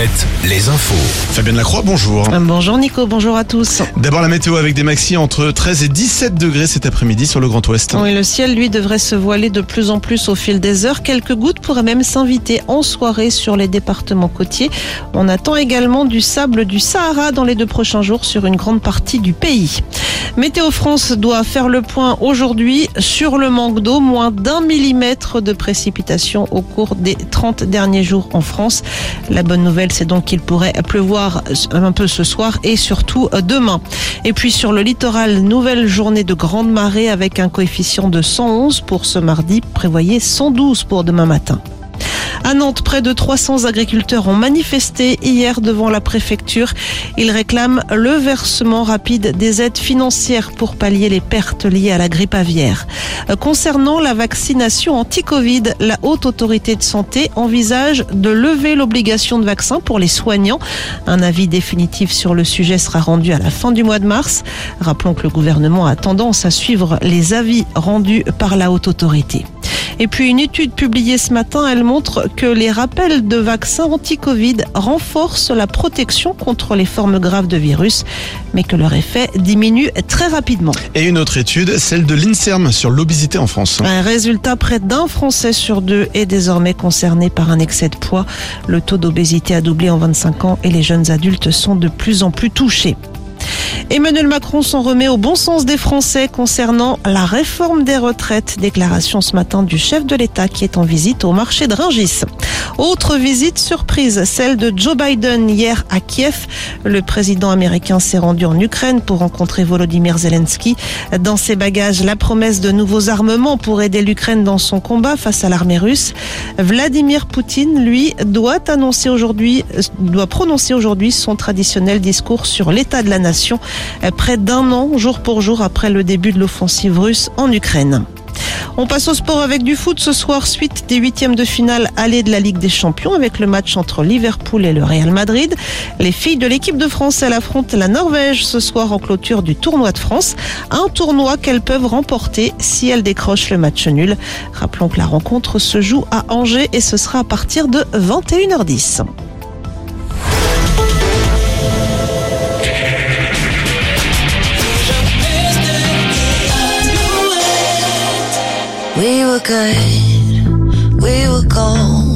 Alouette, les infos. Fabienne Lacroix, bonjour. Bonjour Nico, bonjour à tous. D'abord la météo avec des maxi entre 13 et 17 degrés cet après-midi sur le Grand Ouest. Oui, le ciel, lui, devrait se voiler de plus en plus au fil des heures. Quelques gouttes pourraient même s'inviter en soirée sur les départements côtiers. On attend également du sable du Sahara dans les deux prochains jours sur une grande partie du pays. Météo France doit faire le point aujourd'hui sur le manque d'eau, moins d'un millimètre de précipitation au cours des 30 derniers jours en France. La bonne nouvelle, c'est donc qu'il pourrait pleuvoir un peu ce soir et surtout demain. Et puis sur le littoral, nouvelle journée de grande marée avec un coefficient de 111 pour ce mardi, prévoyez 112 pour demain matin. À Nantes, près de 300 agriculteurs ont manifesté hier devant la préfecture. Ils réclament le versement rapide des aides financières pour pallier les pertes liées à la grippe aviaire. Concernant la vaccination anti-Covid, la haute autorité de santé envisage de lever l'obligation de vaccin pour les soignants. Un avis définitif sur le sujet sera rendu à la fin du mois de mars. Rappelons que le gouvernement a tendance à suivre les avis rendus par la haute autorité. Et puis une étude publiée ce matin, elle montre que les rappels de vaccins anti-Covid renforcent la protection contre les formes graves de virus, mais que leur effet diminue très rapidement. Et une autre étude, celle de l'INSERM sur l'obésité en France. Un résultat, près d'un Français sur deux est désormais concerné par un excès de poids. Le taux d'obésité a doublé en 25 ans et les jeunes adultes sont de plus en plus touchés. Emmanuel Macron s'en remet au bon sens des Français concernant la réforme des retraites. Déclaration ce matin du chef de l'État qui est en visite au marché de Rungis. Autre visite surprise, celle de Joe Biden hier à Kiev. Le président américain s'est rendu en Ukraine pour rencontrer Volodymyr Zelensky. Dans ses bagages, la promesse de nouveaux armements pour aider l'Ukraine dans son combat face à l'armée russe. Vladimir Poutine, lui, doit annoncer aujourd'hui, doit prononcer aujourd'hui son traditionnel discours sur l'état de la nation, près d'un an, jour pour jour, après le début de l'offensive russe en Ukraine. On passe au sport avec du foot ce soir, suite des huitièmes de finale aller de la Ligue des Champions avec le match entre Liverpool et le Real Madrid. Les filles de l'équipe de France, elles affrontent la Norvège ce soir en clôture du tournoi de France. Un tournoi qu'elles peuvent remporter si elles décrochent le match nul. Rappelons que la rencontre se joue à Angers et ce sera à partir de 21h10. We were good, we were gold.